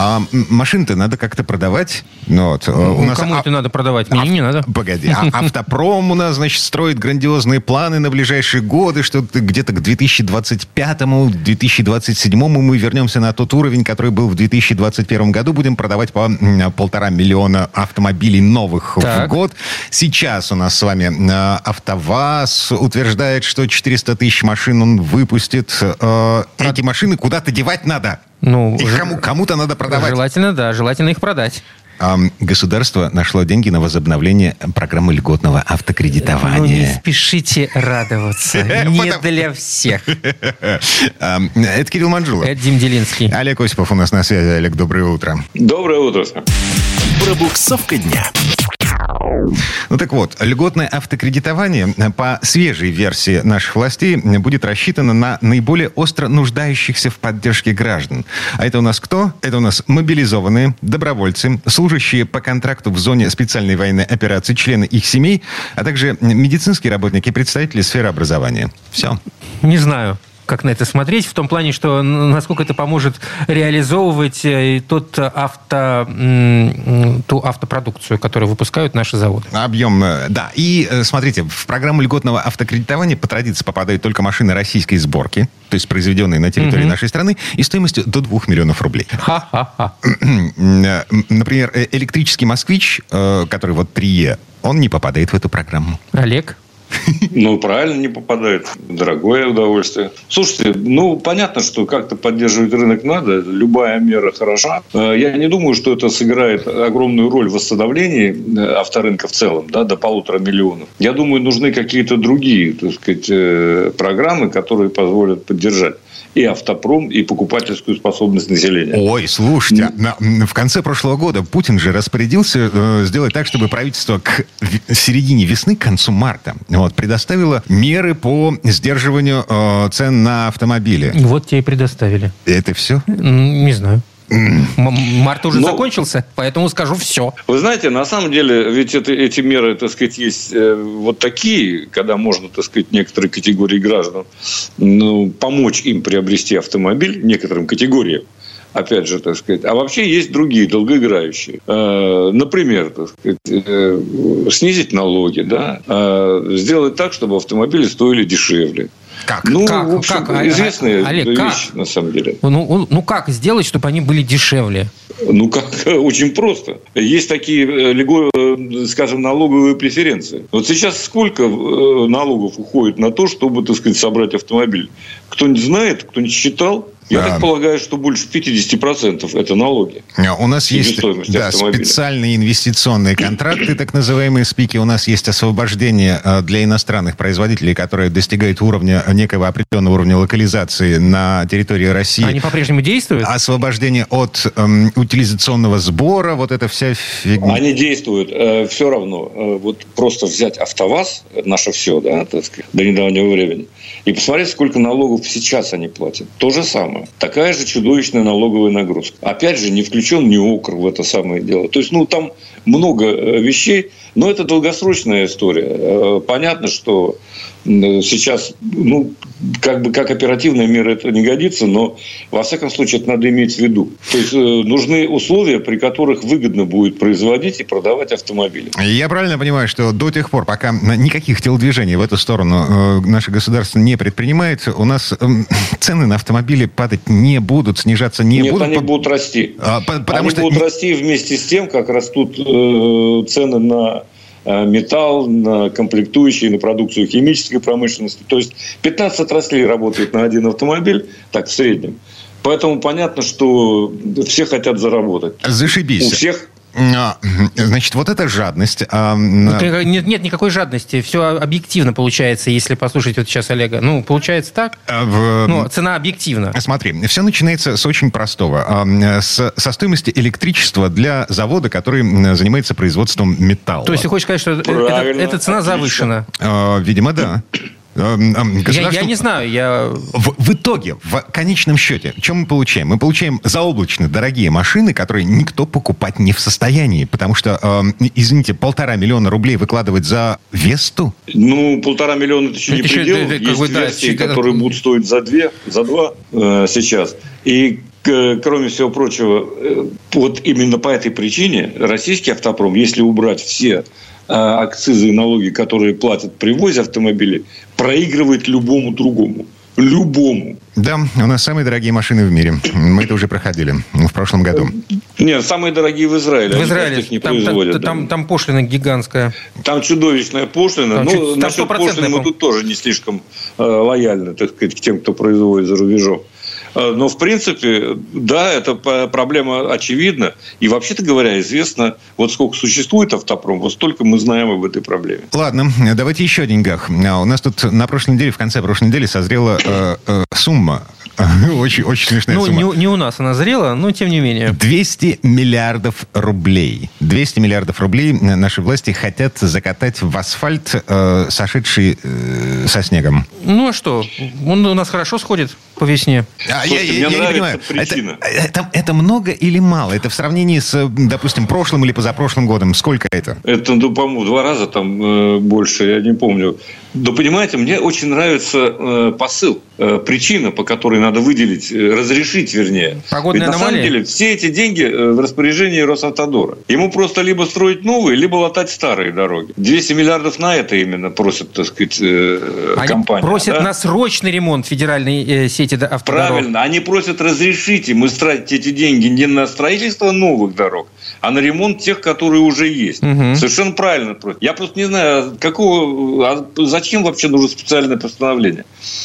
А м, машины-то надо как-то продавать. Ну, вот, э, у Ну, нас кому а- это надо продавать? Мне не надо. Погоди, а автопром у нас, значит, строит грандиозные планы на ближайшие годы, что где-то к 2025-2027 мы вернемся на тот уровень, который был в 2021 году. Будем продавать по полтора миллиона автомобилей новых в Так. год. Сейчас у нас с вами э, АвтоВАЗ утверждает, что 400 тысяч машин он выпустит. Э, Эти машины куда-то девать надо. Ну, Их ж- кому, кому-то надо продавать. Желательно, да, желательно их продать. Государство нашло деньги на возобновление программы льготного Ну, не автокредитования. спешите радоваться. Не для всех. Это Кирилл Манжулов. Это Дим Делинский. Олег Осипов у нас на связи. Олег, доброе утро. Доброе утро. Пробуксовка дня. Ну так вот, льготное автокредитование э, по свежей версии наших властей э, будет рассчитано на наиболее остро нуждающихся в поддержке граждан. А это у нас кто? Это у нас мобилизованные, добровольцы, служащие по контракту в зоне специальной военной операции, члены их семей, а также медицинские работники и представители сферы образования. Все. Не знаю, как на это смотреть, в том плане, что насколько это поможет реализовывать э, тот авто, ту автопродукцию, которую выпускают наши заводы. Объем, э, да. И э, смотрите, в программу льготного автокредитования по традиции попадают только машины российской сборки, то есть произведенные на территории нашей страны, и стоимостью до 2 миллионов рублей. Ха-ха-ха. Например, электрический москвич, который вот 3Е, он не попадает в эту программу. Олег? Ну, правильно не попадает. Дорогое удовольствие. Слушайте, ну, понятно, что как-то поддерживать рынок надо. Любая мера хороша. Э, Я не думаю, что это сыграет огромную роль в восстановлении э, авторынка в целом, да, до полутора миллионов. Я думаю, нужны какие-то другие, так сказать, э, программы, которые позволят поддержать и автопром, и покупательскую способность населения. Ой, слушайте, на- м, в конце прошлого года Путин же распорядился э, сделать так, чтобы правительство к середине весны, к концу марта, вот, предоставило меры по сдерживанию э, цен на автомобили. Вот тебе и предоставили. Это все? Не знаю. Март уже Ну- закончился, поэтому скажу все. Вы знаете, на самом деле, ведь это, эти меры, так сказать, есть э, вот такие, когда можно, так сказать, некоторые категории граждан, ну, помочь им приобрести автомобиль, некоторым категориям, опять же, так сказать. А вообще есть другие, долгоиграющие. Э, Например, так сказать, э, снизить налоги, да, э, сделать так, чтобы автомобили стоили дешевле. Как? Ну, Как? в общем, Как? А- известная Олег, вещь, как? на самом деле. Ну, он- ну как сделать, чтобы они были дешевле? Ну, как очень просто. Есть такие, скажем, налоговые преференции. Вот сейчас сколько налогов уходит на то, чтобы, так сказать, собрать автомобиль? Кто-нибудь знает, кто-нибудь считал? Я Да. так полагаю, что больше 50% это налоги. Э, У нас есть да, автомобиля. специальные инвестиционные контракты, так называемые спики. У нас есть освобождение э, для иностранных производителей, которые достигают уровня некого определенного уровня локализации на территории России. Они по-прежнему действуют? Освобождение от эм, утилизационного сбора, вот эта вся фигня. Они действуют все равно. Э, вот просто взять АвтоВАЗ, это наше все, да, так сказать, до недавнего времени, и посмотреть, сколько налогов сейчас они платят. То же самое. Такая же чудовищная налоговая нагрузка. Опять же, не включен ни ОКР в это самое дело. То есть, ну, там много э, вещей, но это долгосрочная история. Э, Понятно, что сейчас, ну, как бы как оперативная мера это не годится, но во всяком случае это надо иметь в виду. То есть э, нужны условия, при которых выгодно будет производить и продавать автомобили. Я правильно понимаю, что до тех пор, пока никаких телодвижений в эту сторону наше государство не предпринимает, у нас эм, цены на автомобили падать не будут, снижаться не Нет, будут. они по- будут расти. А, по- потому они что будут расти вместе с тем, как растут цены на э, металл, на комплектующие, на продукцию химической промышленности. То есть 15 отраслей работает на один автомобиль, так в среднем. Поэтому понятно, что все хотят заработать. Зашибись. У всех Значит, вот эта жадность. а, Ты- Нет, нет никакой жадности. Все объективно получается, если послушать вот сейчас Олега. Ну, получается так. а, в- Ну, цена объективна. Смотри, все начинается с очень простого. А, С, со стоимости электричества для завода, который занимается производством металла. То есть ты хочешь сказать, что это, эта цена отлично. завышена? А, Видимо, да. Я, я не знаю, я... В, в итоге, в конечном счете, что мы получаем? Мы получаем заоблачно дорогие машины, которые никто покупать не в состоянии, потому что, э, извините, полтора миллиона рублей выкладывать за Весту? Ну, полтора миллиона это еще это не еще, предел. Это, это, Есть версии, да, которые это... будут стоить за две, за два э, сейчас. И кроме всего прочего, э, вот именно по этой причине российский автопром, если убрать все э, акцизы и налоги, которые платят при ввозе автомобилей, проигрывает любому другому. Любому. Да, у нас самые дорогие машины в мире. Мы это уже проходили в прошлом году. Нет, самые дорогие в Израиле. В Израиле. Их не там, производят. Там, да. там, там пошлина гигантская. Там чудовищная пошлина. Там, ну, там насчет пошлины мы тут тоже не слишком э, лояльны, так сказать, к тем, кто производит за рубежом. Э, но, в принципе, да, эта проблема очевидна. И, вообще-то говоря, известно, вот сколько существует автопром, вот столько мы знаем об этой проблеме. Ладно, давайте еще о деньгах. А, у нас тут на прошлой неделе, в конце прошлой недели созрела э, э, сумма Очень, очень смешная ну, сумма. Не, не у нас она зрела, но тем не менее. 200 миллиардов рублей. 200 миллиардов рублей наши власти хотят закатать в асфальт, э, сошедший э, со снегом. Ну а что? Он у нас хорошо сходит по весне. А, Слушайте, я, я, я не понимаю, это, это, это много или мало? Это в сравнении с, допустим, прошлым или позапрошлым годом? Сколько это? Это, ну, по-моему, два раза там э, больше, я не помню. Да понимаете, мне очень нравится э, посыл, э, причина, по которой надо выделить, э, разрешить, вернее. Погодная Ведь, на самом деле все эти деньги э, в распоряжении Росавтодора. Ему просто либо строить новые, либо латать старые дороги. 200 миллиардов на это именно просят, так сказать, э, Они компания. просят да? на срочный ремонт федеральной э, сети автодорог. Правильно. Они просят разрешить им тратить эти деньги не на строительство новых дорог, а на ремонт тех, которые уже есть. Угу. Совершенно правильно просят. Я просто не знаю, какого, а зачем вообще нужно специальное постановление?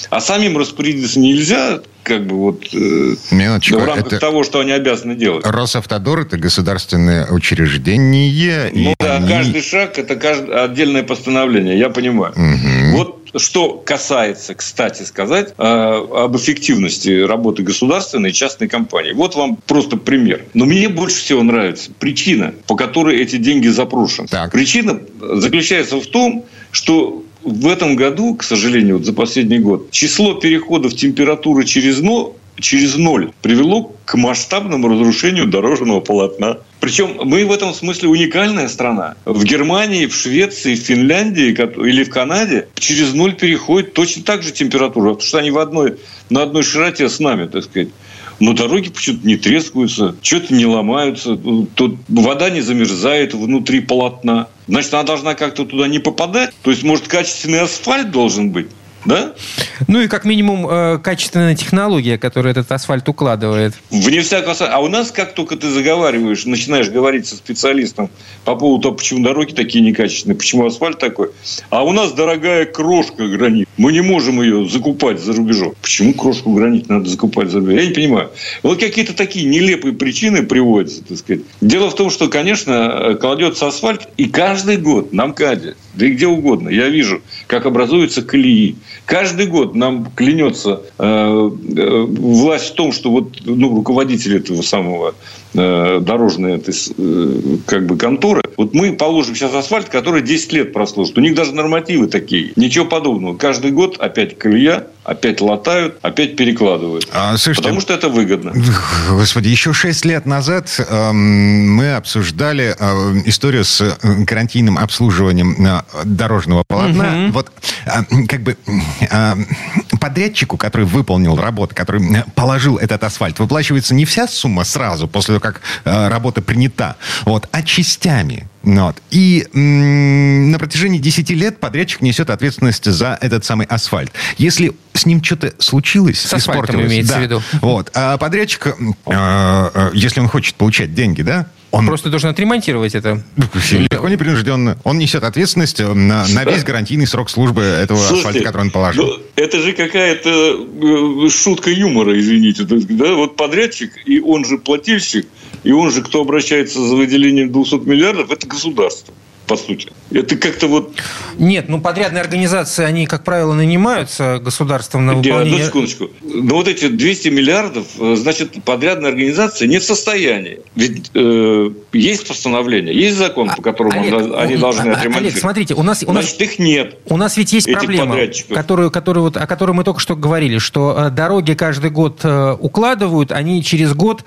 А самим распорядиться нельзя, как бы вот э, Минуточку, в рамках это... того, что они обязаны делать. Росавтодор это государственное учреждение. Ну да, они... каждый шаг это каждое отдельное постановление, я понимаю. Угу. Вот что касается, кстати сказать, э, об эффективности работы государственной и частной компании. Вот вам просто пример. Но мне больше всего нравится причина, по которой эти деньги запрошены. Так. Причина заключается в том, что в этом году, к сожалению, вот за последний год, число переходов температуры через ноль через ноль привело к масштабному разрушению дорожного полотна. Причем мы в этом смысле уникальная страна. В Германии, в Швеции, в Финляндии или в Канаде через ноль переходит точно так же температура, потому что они в одной, на одной широте с нами, так сказать. Но дороги почему-то не трескаются, что-то не ломаются, тут вода не замерзает внутри полотна. Значит, она должна как-то туда не попадать. То есть, может, качественный асфальт должен быть. Да? Ну и как минимум э, качественная технология, которая этот асфальт укладывает. Вне всякого А у нас, как только ты заговариваешь, начинаешь говорить со специалистом по поводу того, почему дороги такие некачественные, почему асфальт такой, а у нас дорогая крошка гранит. Мы не можем ее закупать за рубежом. Почему крошку гранит надо закупать за рубежом? Я не понимаю. Вот какие-то такие нелепые причины приводятся, так сказать. Дело в том, что, конечно, кладется асфальт, и каждый год на МКАДе, да и где угодно, я вижу, как образуются колеи. Каждый год нам клянется э, э, власть в том, что вот ну, руководитель этого самого э, дорожной этой, э, как бы конторы, вот мы положим сейчас асфальт, который 10 лет прослужит. У них даже нормативы такие. Ничего подобного. Каждый год опять колея, опять латают, опять перекладывают. А, слушайте, потому что это выгодно. Господи, еще 6 лет назад э, мы обсуждали э, историю с э, карантинным обслуживанием э, дорожного полотна. Угу. Вот э, как бы э, подрядчику, который выполнил работу, который положил этот асфальт, выплачивается не вся сумма сразу, после того, как э, работа принята, вот, а частями. Вот. И м- на протяжении 10 лет подрядчик несет ответственность за этот самый асфальт. Если с ним что-то случилось, с испортилось, имеется да, в виду. Вот, а подрядчик, э, э, если он хочет получать деньги, да, он просто должен отремонтировать это. Легко непринужденно. Он несет ответственность э, на, на весь гарантийный срок службы этого Слушайте, асфальта, который он положил. Ну, это же какая-то шутка юмора, извините. Да? Вот подрядчик, и он же плательщик, и он же, кто обращается за выделением 200 миллиардов, это государство по сути. Это как-то вот... Нет, ну подрядные организации, они, как правило, нанимаются государством на выполнение... Нет, одну секундочку. Но вот эти 200 миллиардов, э, значит, подрядная организация не в состоянии. Ведь э, есть постановление, есть закон, по которому Олег, они должны а, отремонтировать. Олег, смотрите, у нас... У нас... Значит, их нет. У нас ведь есть проблема, которую, которую, вот, о которой мы только что говорили, что э, дороги каждый год э, укладывают, они через год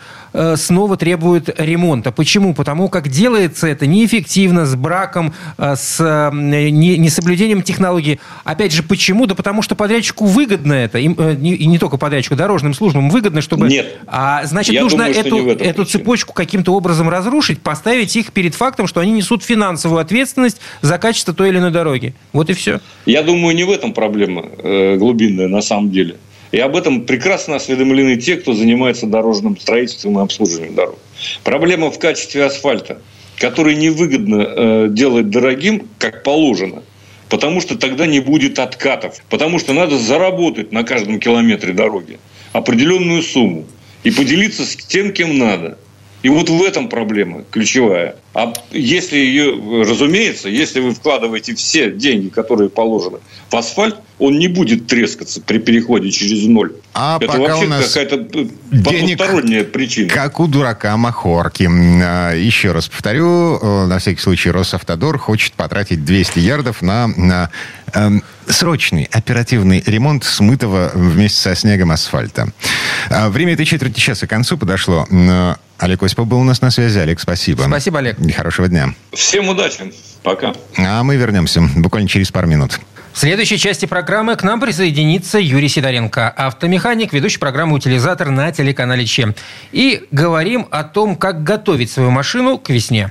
снова требуют ремонта. Почему? Потому как делается это неэффективно, с браком, с несоблюдением технологий. Опять же, почему? Да потому что подрядчику выгодно это, и не, не только подрядчику, дорожным службам выгодно, чтобы... Нет. А, значит, Я нужно думаю, эту, эту цепочку каким-то образом разрушить, поставить их перед фактом, что они несут финансовую ответственность за качество той или иной дороги. Вот и все. Я думаю, не в этом проблема э, глубинная на самом деле. И об этом прекрасно осведомлены те, кто занимается дорожным строительством и обслуживанием дорог. Проблема в качестве асфальта, который невыгодно э, делать дорогим, как положено, потому что тогда не будет откатов, потому что надо заработать на каждом километре дороги определенную сумму и поделиться с тем, кем надо. И вот в этом проблема ключевая. А если ее, разумеется, если вы вкладываете все деньги, которые положены в асфальт, он не будет трескаться при переходе через ноль. А Это пока вообще у нас какая-то потусторонняя причина. Как у дурака Махорки. А, еще раз повторю, э, на всякий случай Росавтодор хочет потратить 200 ярдов на, на эм, срочный оперативный ремонт смытого вместе со снегом асфальта. А, время этой четверти часа к концу подошло. Олег Осипов был у нас на связи. Олег, спасибо. Спасибо, Олег. Хорошего дня. Всем удачи. Пока. А мы вернемся буквально через пару минут. В следующей части программы к нам присоединится Юрий Сидоренко, автомеханик, ведущий программы «Утилизатор» на телеканале ЧЕ. И говорим о том, как готовить свою машину к весне.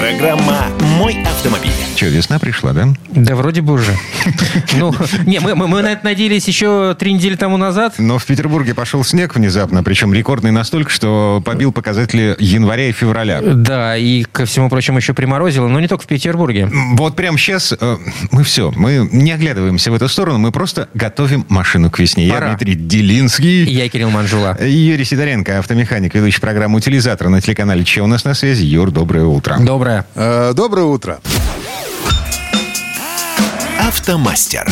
Программа «Мой автомобиль». Че, весна пришла, да? Да вроде бы уже. Ну, не, мы, мы, мы на это надеялись еще три недели тому назад. Но в Петербурге пошел снег внезапно, причем рекордный настолько, что побил показатели января и февраля. Да, и, ко всему прочему, еще приморозило, но не только в Петербурге. Вот прямо сейчас э, мы все, мы не оглядываемся в эту сторону, мы просто готовим машину к весне. Пора. Я Дмитрий Делинский. Я Кирилл Манжула. Юрий Сидоренко, автомеханик, ведущий программу «Утилизатор» на телеканале Че у нас на связи. Юр, доброе утро. Доброе. Э, Доброе утро. Автомастер.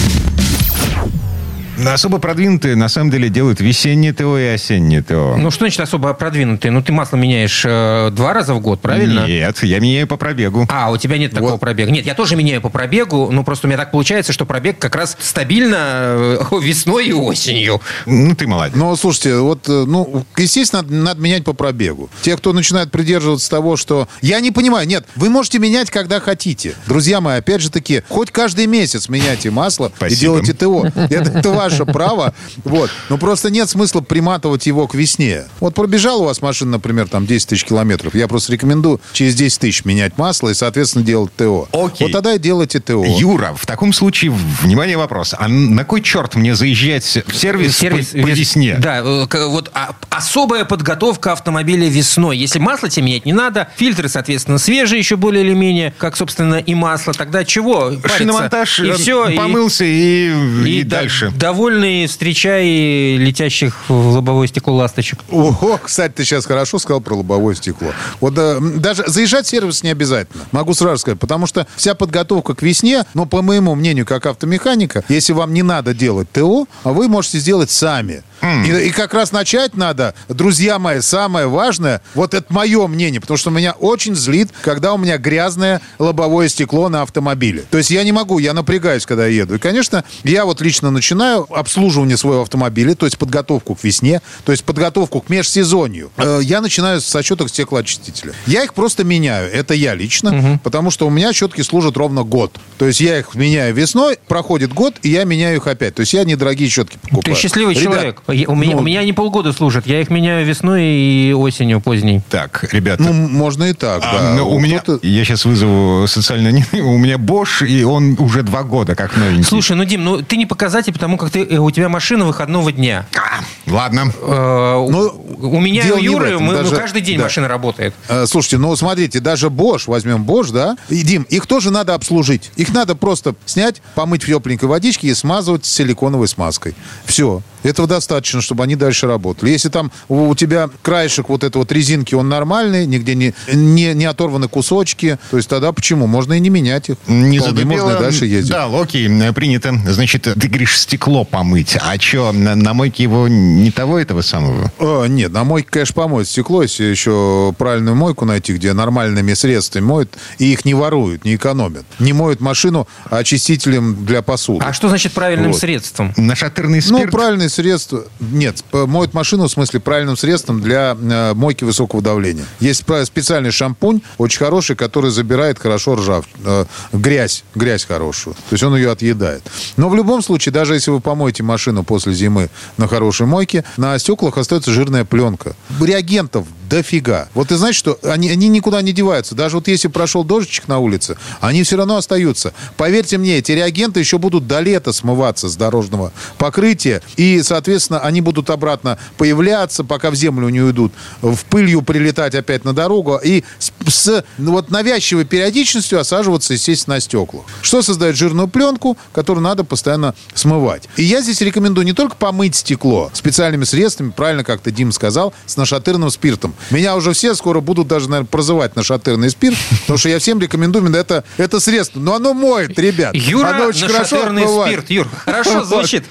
Особо продвинутые, на самом деле, делают весеннее ТО и осеннее ТО. Ну, что значит особо продвинутый? Ну, ты масло меняешь э, два раза в год, правильно? Нет, я меняю по пробегу. А, у тебя нет такого Вот. пробега. Нет, я тоже меняю по пробегу, но просто у меня так получается, что пробег как раз стабильно э, весной и осенью. Ну, ты молодец. Ну, слушайте, вот, э, ну, естественно, надо, надо менять по пробегу. Те, кто начинает придерживаться того, что... Я не понимаю, нет, вы можете менять, когда хотите. Друзья мои, опять же таки, хоть каждый месяц меняйте масло и Спасибо. делайте ТО. Это, это ваше право. Вот. Но просто нет смысла приматывать его к весне. Вот пробежал у вас машина, например, там 10 тысяч километров. Я просто рекомендую через 10 тысяч менять масло и, соответственно, делать ТО. Окей. Вот тогда и делайте ТО. Юра, в таком случае, внимание, вопрос. А на кой черт мне заезжать в сервис, Сервис- по, по вес- весне? Да, э, вот а- особая подготовка автомобиля весной. Если масло тебе менять не надо, фильтры, соответственно, свежие еще более или менее, как, собственно, и масло, тогда чего? париться? Шиномонтаж и э, все, помылся и, и, да- дальше. Довольный, встречай летящих в лобовое стекло ласточек. Ого, кстати, ты сейчас хорошо сказал про лобовое стекло. Вот э, даже заезжать в сервис не обязательно. Могу сразу сказать, потому что вся подготовка к весне, ну, по моему мнению, как автомеханика, если вам не надо делать ТО, а вы можете сделать сами. И, и как раз начать надо, друзья мои, самое важное, вот это мое мнение, потому что меня очень злит, когда у меня грязное лобовое стекло на автомобиле. То есть я не могу, я напрягаюсь, когда я еду. И, конечно, я вот лично начинаю обслуживание своего автомобиля, то есть подготовку к весне, то есть подготовку к межсезонью. Э, Я начинаю с отчеток стеклоочистителя. Я их просто меняю, это я лично, потому что у меня щетки служат ровно год. То есть я их меняю весной, проходит год, и я меняю их опять. То есть я недорогие щетки покупаю. Ты счастливый Ребят, человек. У, меня, ну, у меня они полгода служат. Я их меняю весной и осенью поздней. Так, ребята. Ну, можно и так, а, да. ну, у меня, Кто-то- я сейчас вызову социально, не- у меня Bosch, и он уже два года как новенький. Слушай, ну, Дим, ну ты не показатель, потому как ты, э, у тебя машина выходного дня. А, ладно. Э, у- Ну, у меня и у Юры этом, мы, ну, даже- каждый день да. машина работает. Э, Слушайте, ну смотрите, даже Bosch, возьмем Bosch, да? И, Дим, их тоже надо обслужить. Их надо просто снять, помыть в тепленькой водичке и смазывать силиконовой смазкой. Все. Этого достаточно. чтобы они дальше работали. Если там у тебя краешек вот этой вот резинки, он нормальный, нигде не, не, не оторваны кусочки, то есть тогда почему? Можно и не менять их. Не Вполне можно и дальше ездить. Да, Локи, принято, значит, ты говоришь, стекло помыть. А что, на, на мойке его не того этого самого? О, нет, на мойке, конечно, помоет стекло, если еще правильную мойку найти, где нормальными средствами моют, и их не воруют, не экономят. Не моют машину очистителем для посуды. А что значит правильным вот. средством? Нашатырный спирт? Ну, правильное средство... Нет, моют машину, в смысле, правильным средством для э, мойки высокого давления. Есть специальный шампунь, очень хороший, который забирает хорошо ржав, э, грязь, грязь хорошую. То есть он ее отъедает. Но в любом случае, даже если вы помоете машину после зимы на хорошей мойке, на стеклах остается жирная пленка. Реагентов дофига. Вот ты знаешь, что они, они никуда не деваются. Даже вот если прошел дождичек на улице, они все равно остаются. Поверьте мне, эти реагенты еще будут до лета смываться с дорожного покрытия. И, соответственно, они будут обратно появляться, пока в землю не уйдут, в пылью прилетать опять на дорогу и с, с ну, вот навязчивой периодичностью осаживаться, естественно, на стеклах. Что создает жирную пленку, которую надо постоянно смывать. И я здесь рекомендую не только помыть стекло специальными средствами, правильно как-то Дим сказал, с нашатырным спиртом. Меня уже все скоро будут даже, наверное, прозывать нашатырный спирт, потому что я всем рекомендую именно это, это средство. Но оно моет, ребят. Юра, оно очень нашатырный хорошо спирт. Юр, хорошо звучит.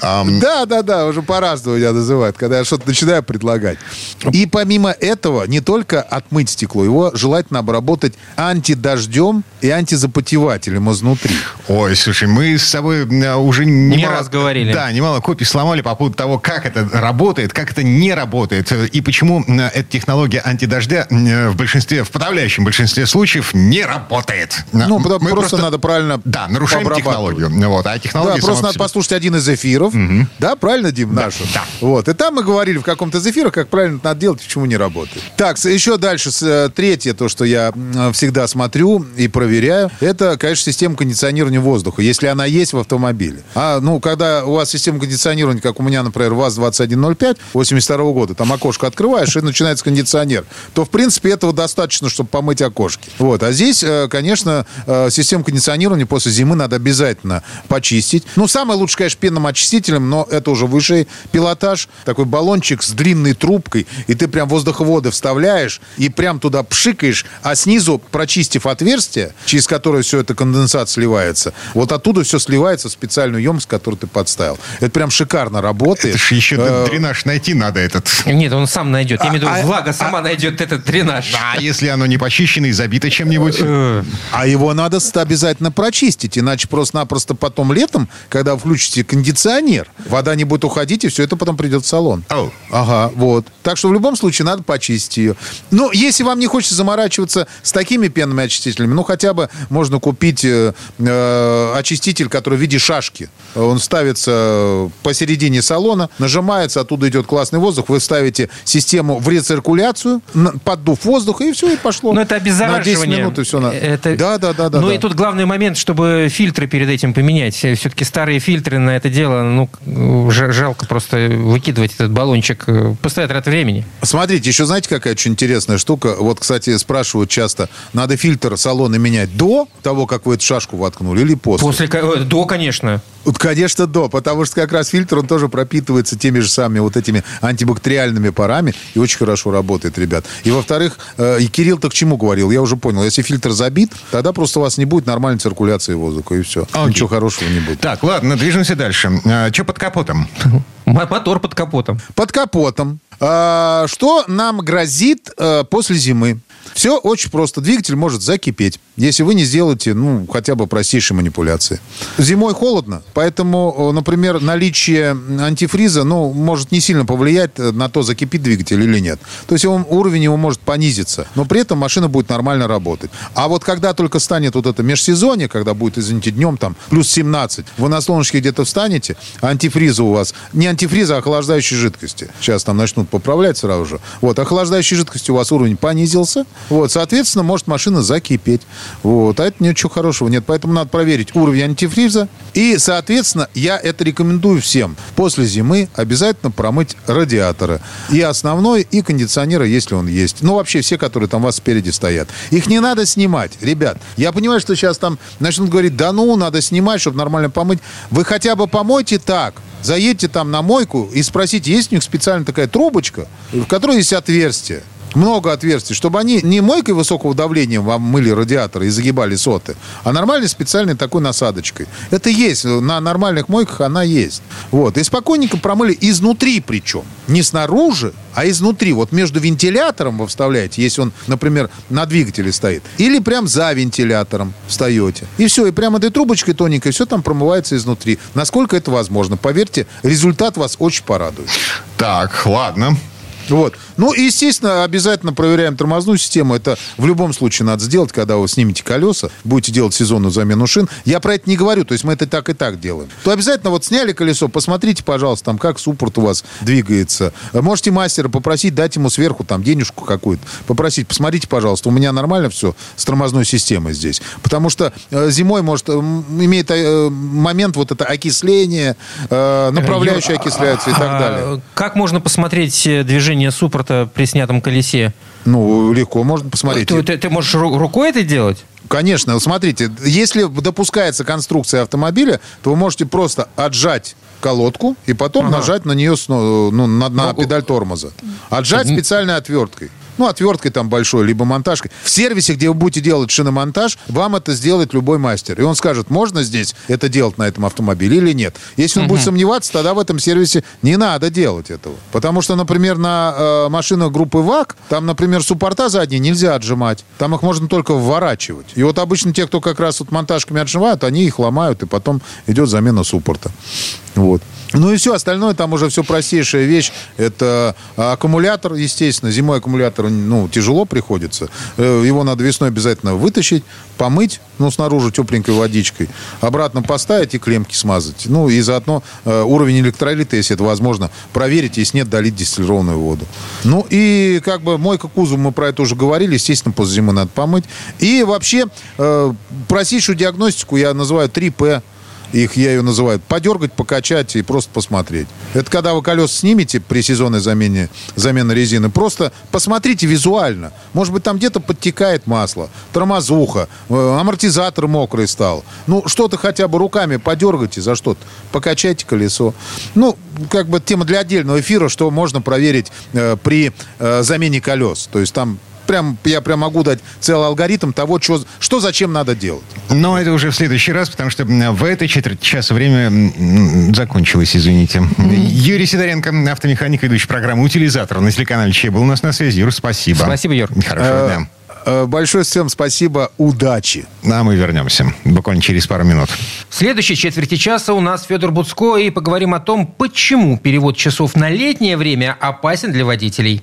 Да, да, да, уже по-разному меня называют, когда я что-то начинаю предлагать. И помимо этого, не только отмыть стекло, его желательно обработать антидождем и антизапотевателем изнутри. Ой, слушай, мы с собой э, уже немало, не раз говорили. Да, немало копий сломали по поводу того, как это работает, как это не работает, и почему э, эта технология антидождя э, в большинстве, в подавляющем большинстве случаев не работает. Ну, мы просто, просто надо правильно Да, нарушаем технологию. Вот, а технология да, просто надо себе... послушать один из эфиров. Угу. Да, правильно, Дим, да, нашу? Да. Вот, и там мы говорили в каком-то из эфиров, как правильно надо делать, почему не работает. Так, еще дальше, третье, то, что я всегда смотрю и проверяю, это, конечно, система кондиционирования воздуха, если она есть в автомобиле. А, ну, когда у вас система кондиционирования, как у меня, например, ВАЗ-2105 82 года, там окошко открываешь, и начинается кондиционер, то, в принципе, этого достаточно, чтобы помыть окошки. Вот. А здесь, э, конечно, э, систему кондиционирования после зимы надо обязательно почистить. Ну, самое лучше, конечно, пенным очистителем, но это уже высший пилотаж. Такой баллончик с длинной трубкой, и ты прям воздуховоды вставляешь, и прям туда пшикаешь, а снизу, прочистив отверстие, через которое все это конденсат сливается, вот оттуда все сливается в специальную емкость, которую ты подставил. Это прям шикарно работает. Это же еще э, дренаж найти надо этот. Нет, он сам найдет. Я имею в виду, а, влага сама а, найдет этот дренаж. А если оно не почищено и забито чем-нибудь? Э. А его надо обязательно прочистить, иначе просто-напросто потом летом, когда включите кондиционер, вода не будет уходить, и все это потом придет в салон. Oh. Ага, вот. Так что в любом случае надо почистить ее. Ну, если вам не хочется заморачиваться с такими пенными очистителями, ну, хотя бы можно купить э, э, очиститель, который в виде шашки. Он ставится посередине салона, нажимается, оттуда идет классный воздух, вы ставите систему в рециркуляцию, поддув воздух, и все, и пошло. Но это обеззараживание. На 10 минут и все. На... Это... Да, да, да. да ну да. и тут главный момент, чтобы фильтры перед этим поменять. Все-таки старые фильтры на это дело, ну, жалко просто выкидывать этот баллончик. Постоит от времени. Смотрите, еще знаете, какая очень интересная штука? Вот, кстати, спрашивают часто, надо фильтр салона менять до того, как вы эту шашку воткнули, или после? После, э, до, конечно. Конечно, до, потому что как раз фильтр, он тоже пропитывается теми же самыми вот этими антибактериальными парами и очень хорошо работает, ребят. И во-вторых, э, и Кирилл-то к чему говорил? Я уже понял, если фильтр забит, тогда просто у вас не будет нормальной циркуляции воздуха, и все. Окей. Ничего хорошего не будет. Так, ладно, движемся дальше. А, что под капотом? Мотор под капотом. Под капотом. А, что нам грозит а, после зимы? Все очень просто. Двигатель может закипеть, если вы не сделаете, ну, хотя бы простейшие манипуляции. Зимой холодно, поэтому, например, наличие антифриза, ну, может не сильно повлиять на то, закипит двигатель или нет. То есть он, уровень его может понизиться, но при этом машина будет нормально работать. А вот когда только станет вот это межсезонье, когда будет, извините, днем там плюс 17, вы на солнышке где-то встанете, антифриза у вас, не антифриза, а охлаждающей жидкости. Сейчас там начнут поправлять сразу же. Вот, охлаждающей жидкости у вас уровень понизился, вот, соответственно, может машина закипеть. Вот, а это ничего хорошего нет. Поэтому надо проверить уровень антифриза. И, соответственно, я это рекомендую всем. После зимы обязательно промыть радиаторы. И основной, и кондиционеры, если он есть. Ну, вообще все, которые там у вас спереди стоят. Их не надо снимать. Ребят, я понимаю, что сейчас там начнут говорить, да ну, надо снимать, чтобы нормально помыть. Вы хотя бы помойте так, заедьте там на мойку и спросите, есть у них специально такая трубочка, в которой есть отверстие много отверстий, чтобы они не мойкой высокого давления вам мыли радиаторы и загибали соты, а нормальной специальной такой насадочкой. Это есть. На нормальных мойках она есть. Вот. И спокойненько промыли изнутри причем. Не снаружи, а изнутри. Вот между вентилятором вы вставляете, если он, например, на двигателе стоит. Или прям за вентилятором встаете. И все. И прямо этой трубочкой тоненькой все там промывается изнутри. Насколько это возможно. Поверьте, результат вас очень порадует. Так, ладно. Вот. Ну, и, естественно, обязательно проверяем тормозную систему. Это в любом случае надо сделать, когда вы снимете колеса, будете делать сезонную замену шин. Я про это не говорю, то есть мы это так и так делаем. То обязательно вот сняли колесо, посмотрите, пожалуйста, там, как суппорт у вас двигается. Можете мастера попросить, дать ему сверху там денежку какую-то. Попросить, посмотрите, пожалуйста, у меня нормально все с тормозной системой здесь. Потому что э, зимой, может, имеет э, момент вот это окисление, э, направляющая окисляется и так а далее. Как можно посмотреть движение суппорта транспорта при снятом колесе? Ну, легко можно посмотреть. Ты, ты, ты можешь рукой это делать? Конечно. Смотрите, если допускается конструкция автомобиля, то вы можете просто отжать колодку и потом ага. нажать на нее, ну, на, на ну, педаль тормоза. Отжать специальной отверткой ну, отверткой там большой, либо монтажкой. В сервисе, где вы будете делать шиномонтаж, вам это сделает любой мастер. И он скажет, можно здесь это делать на этом автомобиле или нет. Если он угу. будет сомневаться, тогда в этом сервисе не надо делать этого. Потому что, например, на э, машинах группы ВАК, там, например, суппорта задние нельзя отжимать. Там их можно только вворачивать. И вот обычно те, кто как раз вот монтажками отжимают, они их ломают, и потом идет замена суппорта. Вот. Ну и все, остальное там уже все простейшая вещь. Это аккумулятор, естественно. Зимой аккумулятор, ну, тяжело приходится. Э, его надо весной обязательно вытащить, помыть, ну, снаружи тепленькой водичкой, обратно поставить и клемки смазать. Ну, и заодно э, уровень электролита, если это возможно, проверить, если нет, долить дистиллированную воду. Ну, и как бы мойка кузова, мы про это уже говорили, естественно, после зимы надо помыть. И вообще, э, простейшую диагностику я называю 3П их я ее называю, подергать, покачать и просто посмотреть. Это когда вы колеса снимете при сезонной замене, замене резины, просто посмотрите визуально. Может быть, там где-то подтекает масло, тормозуха, э, амортизатор мокрый стал. Ну, что-то хотя бы руками подергайте за что-то, покачайте колесо. Ну, как бы тема для отдельного эфира, что можно проверить э, при э, замене колес. То есть там прям, я прям могу дать целый алгоритм того, что, что зачем надо делать. Но это уже в следующий раз, потому что в этой четверть часа время закончилось, извините. Mm-hmm. Юрий Сидоренко, автомеханик, ведущий программы «Утилизатор» на телеканале Че был у нас на связи. Юр, спасибо. Спасибо, Юр. Хорошего дня. Э, большое всем спасибо. Удачи. А мы вернемся буквально через пару минут. В следующей четверти часа у нас Федор Буцко и поговорим о том, почему перевод часов на летнее время опасен для водителей.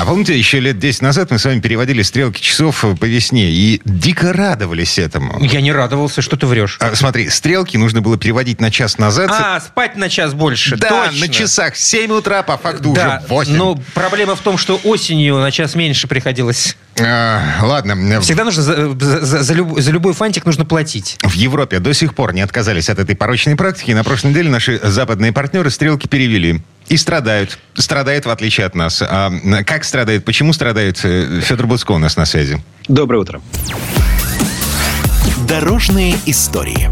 А помните, еще лет 10 назад мы с вами переводили стрелки часов по весне и дико радовались этому. Я не радовался, что ты врешь. А, смотри, стрелки нужно было переводить на час назад. А, спать на час больше, Да, точно. на часах 7 утра, по факту да, уже 8. Но проблема в том, что осенью на час меньше приходилось. А, ладно. Всегда нужно за, за, за, люб, за любой фантик нужно платить. В Европе до сих пор не отказались от этой порочной практики. На прошлой неделе наши западные партнеры стрелки перевели. И страдают. Страдают, в отличие от нас. А как страдает? Почему страдает? Э, Федор Буцко у нас на связи. Доброе утро. Дорожные истории.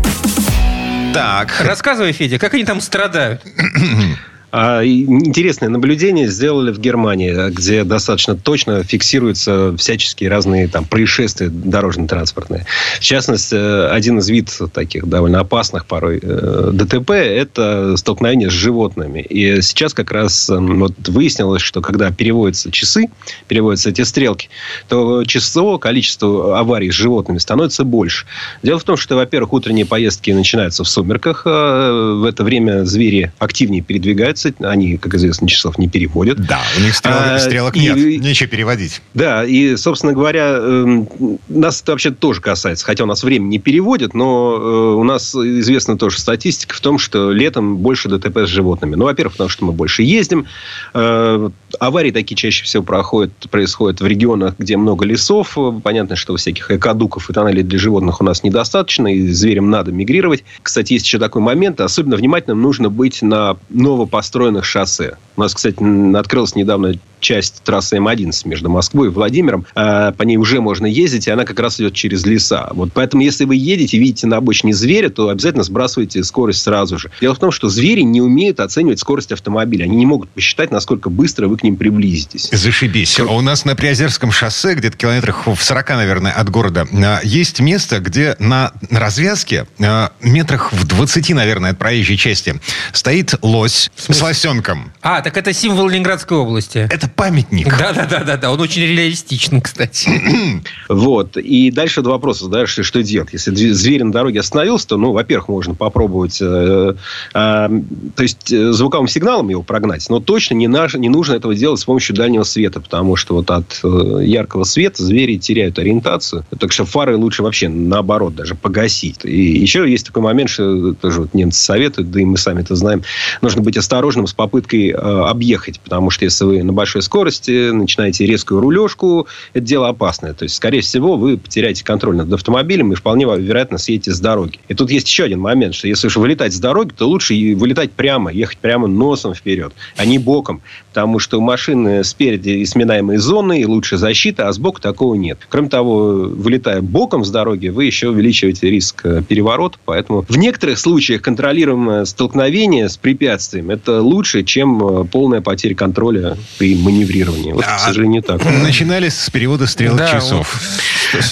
Так. Рассказывай, Федя, как они там страдают? А интересное наблюдение сделали в Германии, где достаточно точно фиксируются всяческие разные там происшествия дорожно-транспортные. В частности, один из вид таких довольно опасных порой э, ДТП – это столкновение с животными. И сейчас как раз вот выяснилось, что когда переводятся часы, переводятся эти стрелки, то число, количество аварий с животными становится больше. Дело в том, что, во-первых, утренние поездки начинаются в сумерках. А в это время звери активнее передвигаются 11. Они, как известно, часов не переводят. Да, у них стрелок, а, стрелок нет. И, Нечего переводить. Да, и, собственно говоря, э, нас это вообще тоже касается. Хотя у нас время не переводят, но э, у нас известна тоже статистика в том, что летом больше ДТП с животными. Ну, во-первых, потому что мы больше ездим. Э, аварии такие чаще всего проходят, происходят в регионах, где много лесов. Понятно, что всяких экодуков и тоннелей для животных у нас недостаточно, и зверям надо мигрировать. Кстати, есть еще такой момент. Особенно внимательным нужно быть на новопостроенных построенных шоссе. У нас, кстати, открылась недавно часть трассы М11 между Москвой и Владимиром. А, по ней уже можно ездить, и она как раз идет через леса. Вот поэтому, если вы едете, видите на обочине зверя, то обязательно сбрасывайте скорость сразу же. Дело в том, что звери не умеют оценивать скорость автомобиля. Они не могут посчитать, насколько быстро вы к ним приблизитесь. Зашибись. У нас на Приозерском шоссе, где-то километрах в 40, наверное, от города, а, есть место, где на развязке а, метрах в 20, наверное, от проезжей части стоит лось с лосенком. А, так это символ Ленинградской области. Это памятник. Да-да-да, да, он очень реалистичен, кстати. Вот. И дальше два вопроса, да, что, что делать? Если зверь на дороге остановился, то, ну, во-первых, можно попробовать, э, э, то есть, э, звуковым сигналом его прогнать, но точно не, наш, не нужно этого делать с помощью дальнего света, потому что вот от э, яркого света звери теряют ориентацию. Так что фары лучше вообще, наоборот, даже погасить. И еще есть такой момент, что тоже вот немцы советуют, да и мы сами это знаем, нужно быть осторожным с попыткой э, объехать, потому что если вы на большой скорости начинаете резкую рулежку, это дело опасное. То есть, скорее всего, вы потеряете контроль над автомобилем и вполне вероятно съедете с дороги. И тут есть еще один момент, что если уж вылетать с дороги, то лучше вылетать прямо, ехать прямо носом вперед, а не боком. Потому что у машины спереди сминаемые зоны и лучше защита, а сбоку такого нет. Кроме того, вылетая боком с дороги, вы еще увеличиваете риск э, переворота. Поэтому в некоторых случаях контролируемое столкновение с препятствием это лучше, чем э, полная потеря контроля при маневрировании. Вот, а, к сожалению, так. Начинали с перевода стрелок да, часов.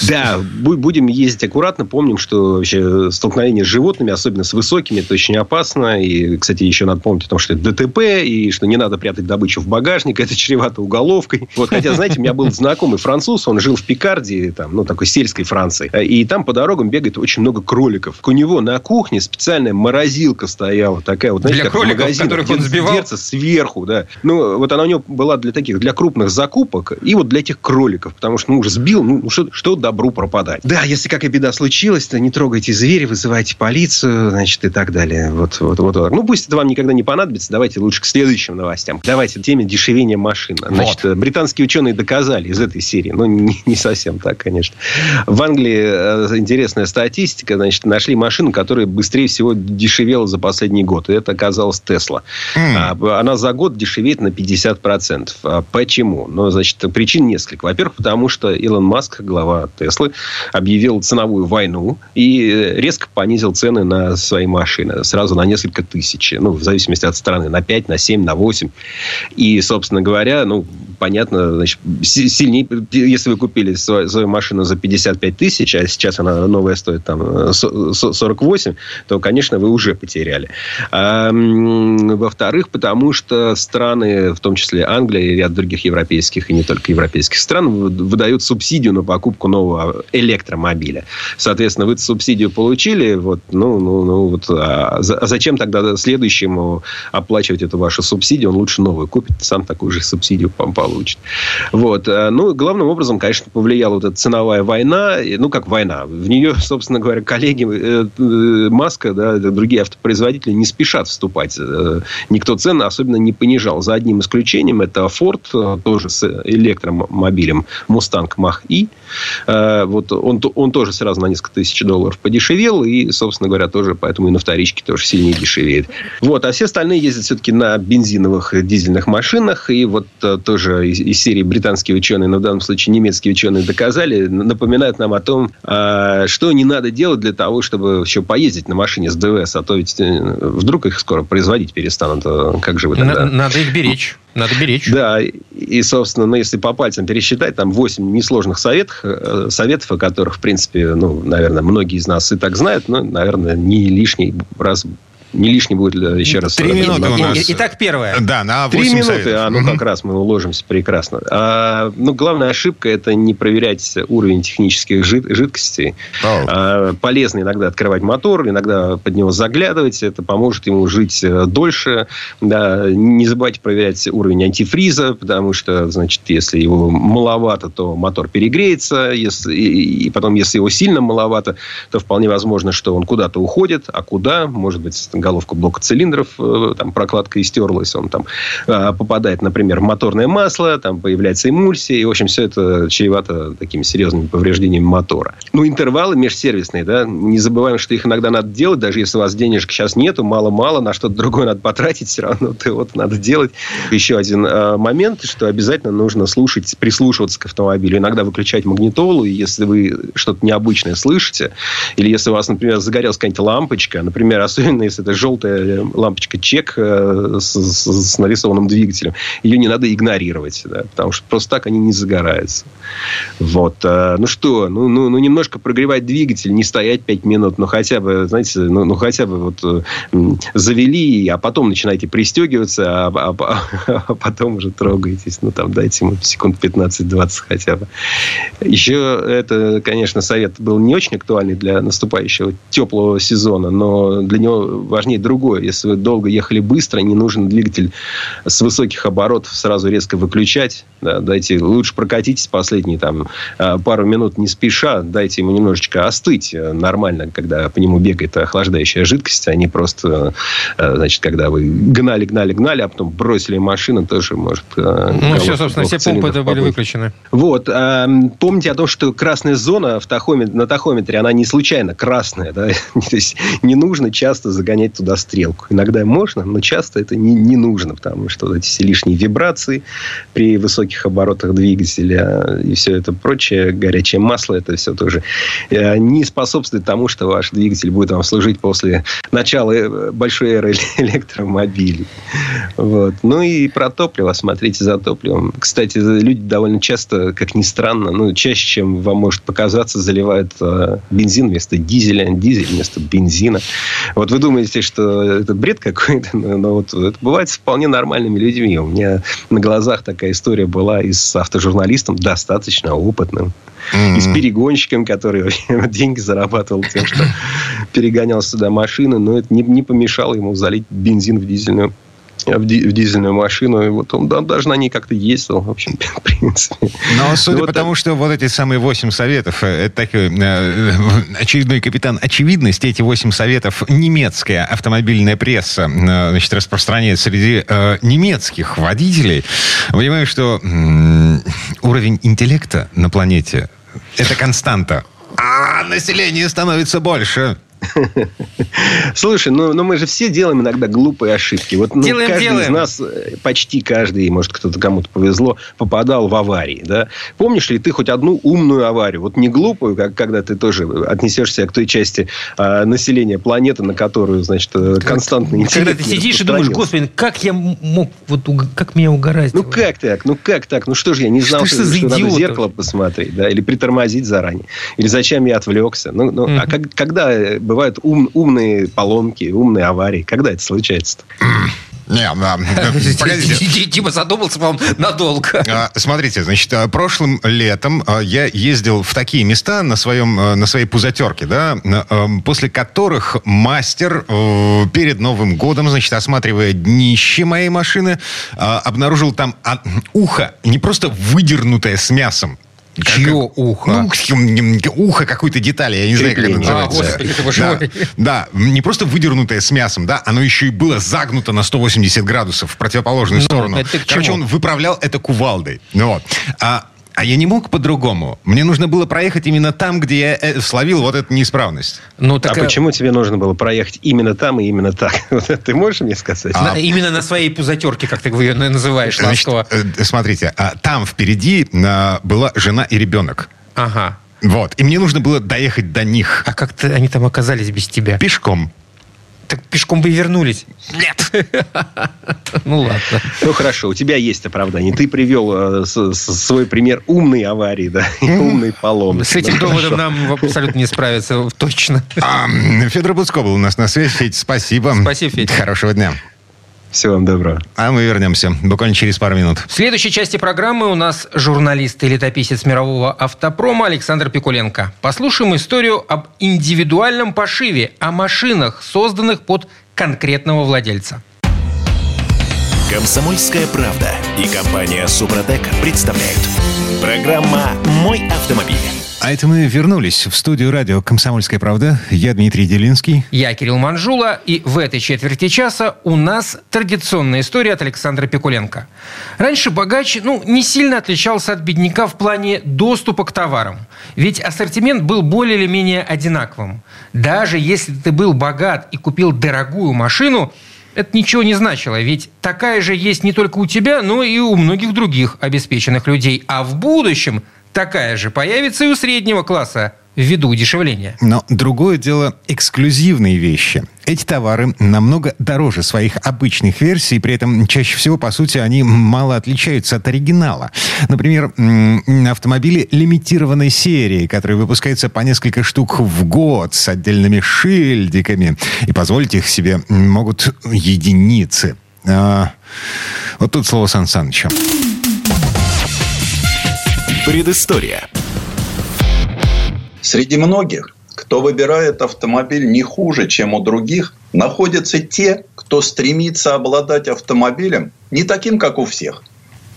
Да, будем ездить аккуратно. Помним, что вообще столкновение с животными, особенно с высокими, это очень опасно. И, кстати, еще надо помнить о том, что это ДТП, и что не надо прятать добычу в багажник, это чревато уголовкой. Вот, хотя, знаете, у меня был знакомый француз, он жил в Пикардии, там, ну, такой сельской Франции. И там по дорогам бегает очень много кроликов. У него на кухне специальная морозилка стояла, такая вот, знаете, для как кроликов, магазин, которых он сбивал? Дверца сверху, да. Ну, вот она у него была для таких, для крупных закупок и вот для этих кроликов, потому что, ну, уже сбил, ну, что, что добру пропадать. Да, если какая беда случилась, то не трогайте зверя, вызывайте полицию, значит, и так далее. Вот, вот, вот. вот. Ну, пусть это вам никогда не понадобится, давайте лучше к следующим новостям. Давайте теме дешевения машин. Значит, вот. британские ученые доказали из этой серии, ну, не, не совсем так, конечно. В Англии э, интересная статистика, значит, нашли машину, которая быстрее всего дешевела за последний год. И это оказалась Тесла. Mm. Она за год дешевеет на 50%. А почему? Ну, значит, причин несколько. Во-первых, потому что Илон Маск, глава Теслы, объявил ценовую войну и резко понизил цены на свои машины. Сразу на несколько тысяч. Ну, в зависимости от страны. На 5, на 7, на 8. И, собственно говоря, ну, понятно, значит, сильнее, если вы купили свою, свою машину за 55 тысяч, а сейчас она новая стоит там 48, то, конечно, вы уже потеряли. А, во-вторых, потому что страны, в том числе Англия и ряд других европейских и не только европейских стран, выдают субсидию на покупку нового электромобиля. Соответственно, вы субсидию получили, вот, ну, ну, ну, вот, а зачем тогда следующему оплачивать эту вашу субсидию? Он лучше новую купит, сам такую же субсидию получит. Вот. Э, ну, главным образом, конечно, повлияла вот эта ценовая война. Ну, как война. В нее, собственно говоря, коллеги э, э, Маска, да, другие автопроизводители не спешат вступать. Никто цены особенно не понижал. За одним исключением, это Ford, тоже с электромобилем Mustang Mach-E. Вот он, он тоже сразу на несколько тысяч долларов подешевел. И, собственно говоря, тоже поэтому и на вторичке тоже сильнее дешевеет. Вот. А все остальные ездят все-таки на бензиновых дизельных машинах. И вот тоже из, из серии британские ученые, но в данном случае немецкие ученые доказали, напоминают нам о том, а, что не надо делать для того, чтобы еще поездить на машине с ДВС, а то ведь э, вдруг их скоро производить перестанут. Как же вы тогда? Надо их беречь. Надо беречь. Да, и, собственно, ну, если по пальцам пересчитать, там 8 несложных советов, э, советов, о которых, в принципе, ну, наверное, многие из нас и так знают, но, наверное, не лишний раз не лишний будет еще раз. Три минуты у нас. Итак, первое. Да, на 8 Три минуты, советов. а ну угу. как раз мы уложимся прекрасно. А, ну, главная ошибка – это не проверять уровень технических жид, жидкостей. А, полезно иногда открывать мотор, иногда под него заглядывать. Это поможет ему жить э, дольше. Да, не забывайте проверять уровень антифриза, потому что, значит, если его маловато, то мотор перегреется. Если, и, и потом, если его сильно маловато, то вполне возможно, что он куда-то уходит. А куда? Может быть, головку блока цилиндров, э, там прокладка истерлась, он там э, попадает, например, в моторное масло, там появляется эмульсия, и, в общем, все это чревато такими серьезными повреждениями мотора. Ну, интервалы межсервисные, да, не забываем, что их иногда надо делать, даже если у вас денежек сейчас нету, мало-мало, на что-то другое надо потратить, все равно ты вот надо делать. Еще один э, момент, что обязательно нужно слушать, прислушиваться к автомобилю. Иногда выключать магнитолу, если вы что-то необычное слышите, или если у вас, например, загорелась какая-нибудь лампочка, например, особенно если это желтая лампочка чек э, с, с, с нарисованным двигателем, ее не надо игнорировать, да, потому что просто так они не загораются. Вот. Э, ну что, ну, ну, ну немножко прогревать двигатель, не стоять 5 минут, но хотя бы, знаете, ну, ну хотя бы вот завели, а потом начинаете пристегиваться, а, а, а потом уже трогаетесь. Ну, там, дайте ему секунд 15-20 хотя бы. Еще это, конечно, совет был не очень актуальный для наступающего теплого сезона, но для него важнее другое. Если вы долго ехали быстро, не нужен двигатель с высоких оборотов сразу резко выключать. Да, дайте, лучше прокатитесь последние там а, пару минут не спеша, дайте ему немножечко остыть нормально, когда по нему бегает охлаждающая жидкость, а не просто, а, значит, когда вы гнали, гнали, гнали, а потом бросили машину, тоже может... Ну, все, собственно, все помпы это были выключены. Вот. Помните о том, что красная зона в тахометре, на тахометре, она не случайно красная. Да? То есть не нужно часто загонять туда стрелку. Иногда можно, но часто это не, не нужно, потому что эти все лишние вибрации при высоких оборотах двигателя и все это прочее, горячее масло, это все тоже э, не способствует тому, что ваш двигатель будет вам служить после начала э, большой эры электромобилей. Вот. Ну и про топливо. Смотрите за топливом. Кстати, люди довольно часто, как ни странно, ну, чаще, чем вам может показаться, заливают э, бензин вместо дизеля, дизель вместо бензина. Вот вы думаете, что это бред какой-то, но, но вот это бывает с вполне нормальными людьми. У меня на глазах такая история была и с автожурналистом, достаточно опытным. Mm-hmm. И с перегонщиком, который деньги зарабатывал тем, что перегонял сюда машины, но это не, не помешало ему залить бензин в дизельную в, ди, в дизельную машину, и вот он да, даже на ней как-то ездил, в общем, в принципе. Но судя вот по тому, что вот эти самые восемь советов, э, это такой э, очередной капитан очевидности, эти восемь советов немецкая автомобильная пресса, э, значит, распространяет среди э, немецких водителей. Понимаю, что э, уровень интеллекта на планете это константа. А население становится больше. Слушай, ну, ну мы же все делаем иногда глупые ошибки. Вот ну, делаем, каждый делаем. из нас, э, почти каждый, может, кто-то кому-то повезло, попадал в аварии. Да? Помнишь ли ты хоть одну умную аварию? Вот не глупую, как когда ты тоже отнесешься к той части э, населения планеты, на которую, значит, э, константно Когда ты сидишь и думаешь, господи, как я мог, вот как меня угораздило. Ну как так? Ну как так? Ну что же я не знал, что, что, что надо в зеркало посмотреть, да? Или притормозить заранее. Или зачем я отвлекся? Ну, ну mm-hmm. а как, когда бывают ум, умные поломки, умные аварии. Когда это случается-то? Не, да. Погодите. Дима задумался, по надолго. А, смотрите, значит, а, прошлым летом а, я ездил в такие места на, своем, на своей пузатерке, да, после которых мастер перед Новым годом, значит, осматривая днище моей машины, обнаружил там ухо, не просто выдернутое с мясом, Чье ухо? Ну, ухо какой-то детали, я не знаю, как это называется. А, господи, это да, да, не просто выдернутое с мясом, да, оно еще и было загнуто на 180 градусов в противоположную ну, сторону. Короче, он выправлял это кувалдой. Ну, вот. А а я не мог по-другому. Мне нужно было проехать именно там, где я э, словил вот эту неисправность. Ну, так... А почему тебе нужно было проехать именно там и именно так? Ты можешь мне сказать? А... Именно на своей пузатерке, как ты ее называешь, Значит, ласково. Э, смотрите, а там впереди а, была жена и ребенок. Ага. Вот. И мне нужно было доехать до них. А как то они там оказались без тебя? Пешком. Так пешком бы и вернулись. Нет. Ну ладно. Ну хорошо, у тебя есть оправдание. Ты привел э, свой пример умной аварии, да, умной поломки. С этим доводом нам абсолютно не справиться, точно. Федор Буцко был у нас на связи. Федь, спасибо. Спасибо, Федь. Хорошего дня. Всего вам доброго. А мы вернемся буквально через пару минут. В следующей части программы у нас журналист и летописец мирового автопрома Александр Пикуленко. Послушаем историю об индивидуальном пошиве, о машинах, созданных под конкретного владельца. Комсомольская правда и компания Супротек представляют. Программа «Мой автомобиль». А это мы вернулись в студию радио «Комсомольская правда». Я Дмитрий Делинский. Я Кирилл Манжула. И в этой четверти часа у нас традиционная история от Александра Пикуленко. Раньше богач ну, не сильно отличался от бедняка в плане доступа к товарам. Ведь ассортимент был более или менее одинаковым. Даже если ты был богат и купил дорогую машину, это ничего не значило, ведь такая же есть не только у тебя, но и у многих других обеспеченных людей. А в будущем – такая же появится и у среднего класса ввиду удешевления. Но другое дело эксклюзивные вещи. Эти товары намного дороже своих обычных версий, при этом чаще всего, по сути, они мало отличаются от оригинала. Например, автомобили лимитированной серии, которые выпускаются по несколько штук в год с отдельными шильдиками. И позволить их себе могут единицы. А, вот тут слово Сан Саныча. Предыстория. Среди многих, кто выбирает автомобиль не хуже, чем у других, находятся те, кто стремится обладать автомобилем не таким, как у всех.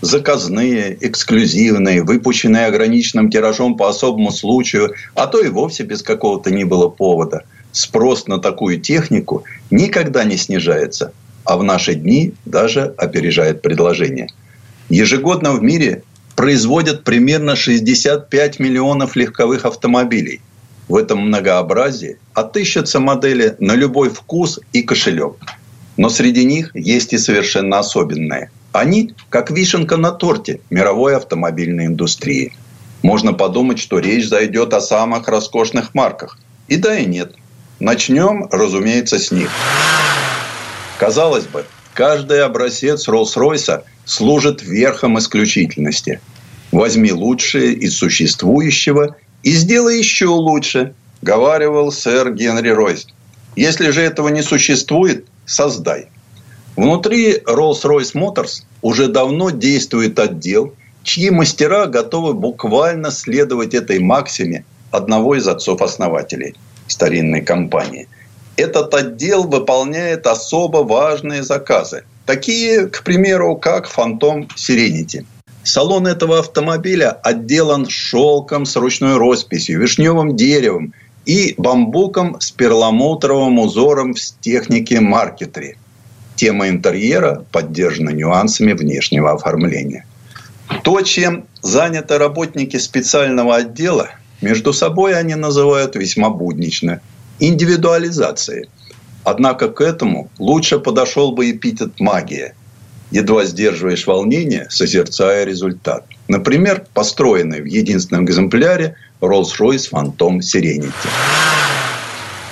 Заказные, эксклюзивные, выпущенные ограниченным тиражом по особому случаю, а то и вовсе без какого-то ни было повода. Спрос на такую технику никогда не снижается, а в наши дни даже опережает предложение. Ежегодно в мире производят примерно 65 миллионов легковых автомобилей. В этом многообразии отыщутся модели на любой вкус и кошелек. Но среди них есть и совершенно особенные. Они как вишенка на торте мировой автомобильной индустрии. Можно подумать, что речь зайдет о самых роскошных марках. И да, и нет. Начнем, разумеется, с них. Казалось бы, каждый образец Роллс-Ройса служит верхом исключительности. Возьми лучшее из существующего и сделай еще лучше, говаривал сэр Генри Ройс. Если же этого не существует, создай. Внутри Rolls-Royce Motors уже давно действует отдел, чьи мастера готовы буквально следовать этой максиме одного из отцов-основателей старинной компании. Этот отдел выполняет особо важные заказы, Такие, к примеру, как «Фантом Сиренити». Салон этого автомобиля отделан шелком с ручной росписью, вишневым деревом и бамбуком с перламутровым узором в технике маркетри. Тема интерьера поддержана нюансами внешнего оформления. То, чем заняты работники специального отдела, между собой они называют весьма буднично – индивидуализацией – Однако к этому лучше подошел бы эпитет «магия». Едва сдерживаешь волнение, созерцая результат. Например, построенный в единственном экземпляре Rolls-Royce Phantom Serenity.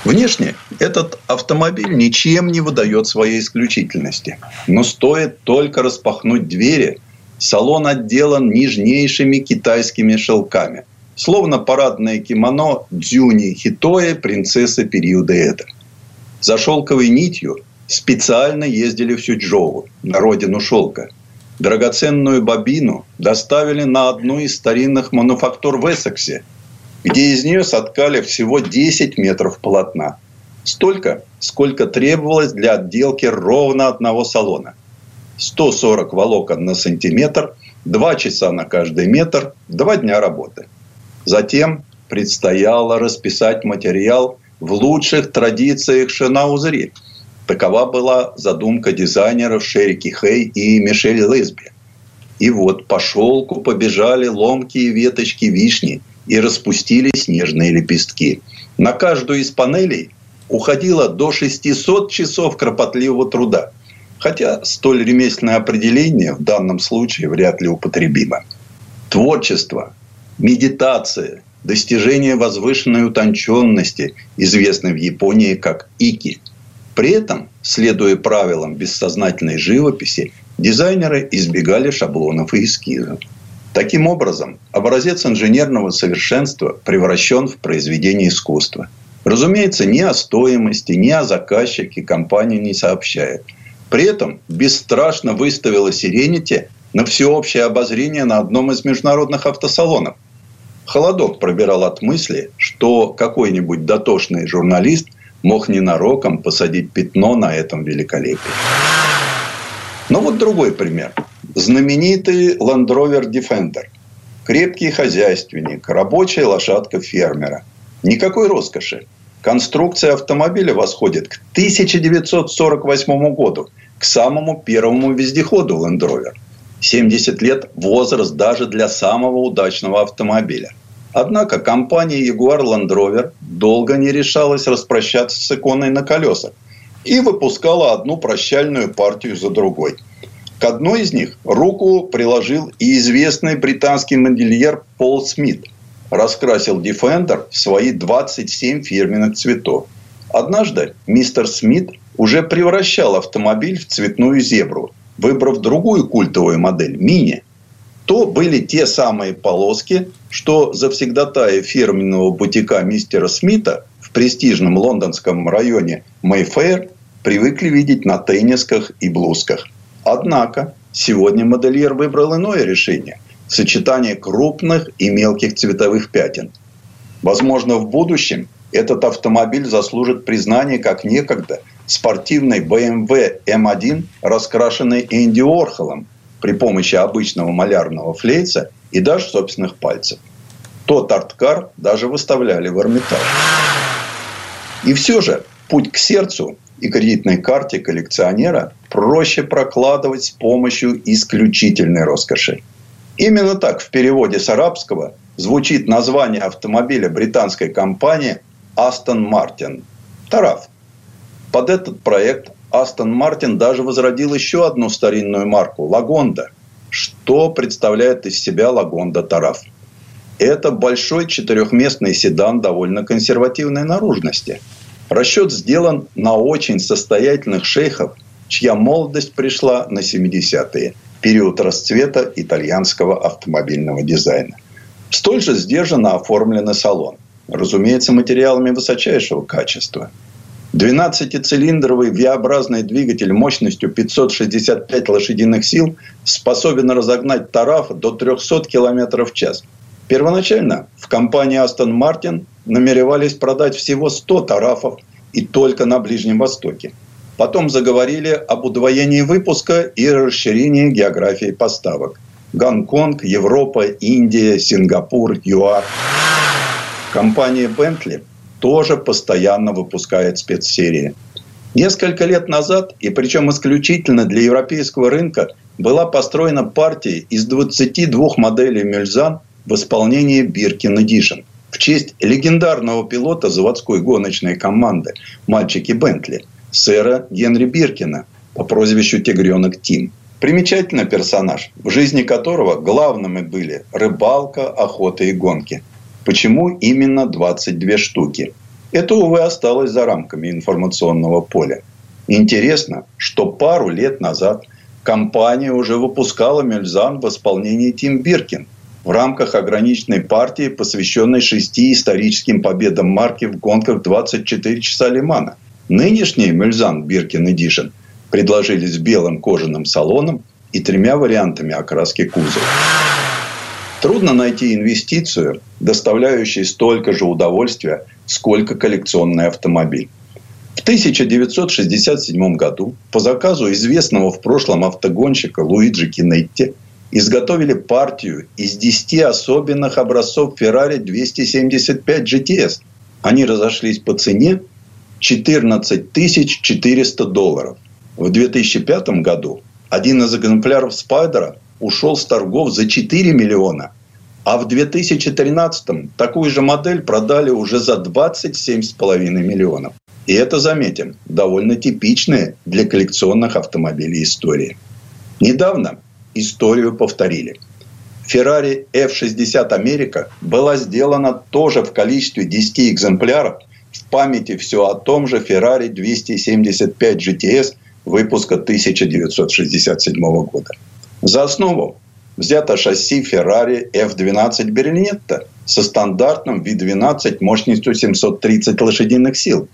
Внешне этот автомобиль ничем не выдает своей исключительности. Но стоит только распахнуть двери, салон отделан нежнейшими китайскими шелками. Словно парадное кимоно Дзюни Хитоэ принцессы периода Эда – за шелковой нитью специально ездили в Сюджоу, на родину шелка. Драгоценную бобину доставили на одну из старинных мануфактур в Эссексе, где из нее соткали всего 10 метров полотна. Столько, сколько требовалось для отделки ровно одного салона. 140 волокон на сантиметр, 2 часа на каждый метр, 2 дня работы. Затем предстояло расписать материал в лучших традициях Шенаузери. Такова была задумка дизайнеров Шерики Хей и Мишель Лесби. И вот по шелку побежали ломкие веточки вишни и распустили снежные лепестки. На каждую из панелей уходило до 600 часов кропотливого труда. Хотя столь ремесленное определение в данном случае вряд ли употребимо. Творчество, медитация, достижение возвышенной утонченности, известной в Японии как ики. При этом, следуя правилам бессознательной живописи, дизайнеры избегали шаблонов и эскизов. Таким образом, образец инженерного совершенства превращен в произведение искусства. Разумеется, ни о стоимости, ни о заказчике компания не сообщает. При этом бесстрашно выставила Сиренити на всеобщее обозрение на одном из международных автосалонов – Холодок пробирал от мысли, что какой-нибудь дотошный журналист мог ненароком посадить пятно на этом великолепии. Но вот другой пример. Знаменитый Land Rover Defender. крепкий хозяйственник, рабочая лошадка фермера. Никакой роскоши. Конструкция автомобиля восходит к 1948 году, к самому первому вездеходу Land Rover. 70 лет – возраст даже для самого удачного автомобиля. Однако компания Jaguar Land Rover долго не решалась распрощаться с иконой на колесах и выпускала одну прощальную партию за другой. К одной из них руку приложил и известный британский модельер Пол Смит. Раскрасил Defender в свои 27 фирменных цветов. Однажды мистер Смит уже превращал автомобиль в цветную зебру, выбрав другую культовую модель – мини. То были те самые полоски, что завсегдатаи фирменного бутика мистера Смита в престижном лондонском районе Мэйфэйр привыкли видеть на теннисках и блузках. Однако сегодня модельер выбрал иное решение – сочетание крупных и мелких цветовых пятен. Возможно, в будущем этот автомобиль заслужит признание как некогда спортивный BMW M1, раскрашенный Энди Орхолом при помощи обычного малярного флейца и даже собственных пальцев. Тот арткар даже выставляли в Эрмитаж. И все же путь к сердцу и кредитной карте коллекционера проще прокладывать с помощью исключительной роскоши. Именно так в переводе с арабского звучит название автомобиля британской компании Aston Martin. Тараф. Под этот проект Aston Martin даже возродил еще одну старинную марку – Лагонда. Что представляет из себя Лагонда Тараф? Это большой четырехместный седан довольно консервативной наружности – Расчет сделан на очень состоятельных шейхов, чья молодость пришла на 70-е, период расцвета итальянского автомобильного дизайна. Столь же сдержанно оформлен салон. Разумеется, материалами высочайшего качества. 12-цилиндровый V-образный двигатель мощностью 565 лошадиных сил способен разогнать тараф до 300 км в час. Первоначально в компании Aston Martin намеревались продать всего 100 тарафов и только на Ближнем Востоке. Потом заговорили об удвоении выпуска и расширении географии поставок. Гонконг, Европа, Индия, Сингапур, ЮАР. Компания Bentley тоже постоянно выпускает спецсерии. Несколько лет назад, и причем исключительно для европейского рынка, была построена партия из 22 моделей Мюльзан в исполнении Биркин Эдишн – в честь легендарного пилота заводской гоночной команды «Мальчики Бентли» сэра Генри Биркина по прозвищу «Тигренок Тим». Примечательный персонаж, в жизни которого главными были рыбалка, охота и гонки. Почему именно 22 штуки? Это, увы, осталось за рамками информационного поля. Интересно, что пару лет назад компания уже выпускала Мельзан в исполнении Тим Биркин – в рамках ограниченной партии, посвященной шести историческим победам марки в гонках 24 часа Лимана. Нынешний Мюльзан Биркин Эдишн предложили с белым кожаным салоном и тремя вариантами окраски кузова. Трудно найти инвестицию, доставляющую столько же удовольствия, сколько коллекционный автомобиль. В 1967 году по заказу известного в прошлом автогонщика Луиджи Кинетти – изготовили партию из 10 особенных образцов Ferrari 275 GTS. Они разошлись по цене 14 400 долларов. В 2005 году один из экземпляров Спайдера ушел с торгов за 4 миллиона. А в 2013 такую же модель продали уже за 27,5 миллионов. И это, заметим, довольно типичная для коллекционных автомобилей история. Недавно историю повторили. Ferrari F60 Америка была сделана тоже в количестве 10 экземпляров в памяти все о том же Ferrari 275 GTS выпуска 1967 года. За основу взято шасси Ferrari F12 Berlinetta со стандартным V12 мощностью 730 лошадиных сил.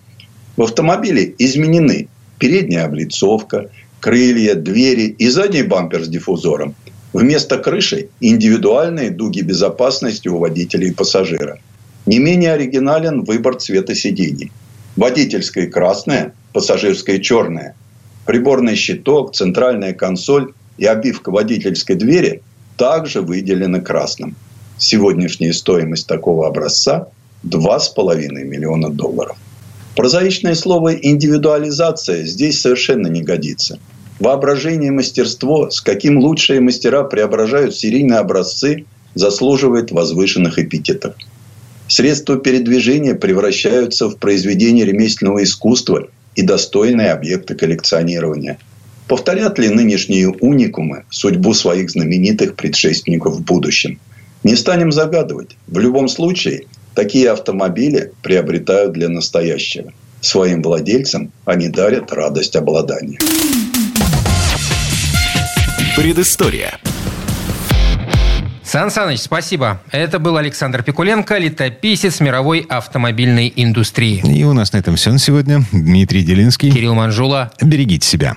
В автомобиле изменены передняя облицовка, крылья, двери и задний бампер с диффузором. Вместо крыши индивидуальные дуги безопасности у водителя и пассажира. Не менее оригинален выбор цвета сидений. Водительское красное, пассажирское черное. Приборный щиток, центральная консоль и обивка водительской двери также выделены красным. Сегодняшняя стоимость такого образца – 2,5 миллиона долларов. Прозаичное слово «индивидуализация» здесь совершенно не годится. Воображение и мастерство, с каким лучшие мастера преображают серийные образцы, заслуживает возвышенных эпитетов. Средства передвижения превращаются в произведения ремесленного искусства и достойные объекты коллекционирования. Повторят ли нынешние уникумы судьбу своих знаменитых предшественников в будущем? Не станем загадывать. В любом случае, такие автомобили приобретают для настоящего. Своим владельцам они дарят радость обладания. Предыстория. Сан Саныч, спасибо. Это был Александр Пикуленко, летописец мировой автомобильной индустрии. И у нас на этом все на сегодня. Дмитрий Делинский. Кирилл Манжула. Берегите себя.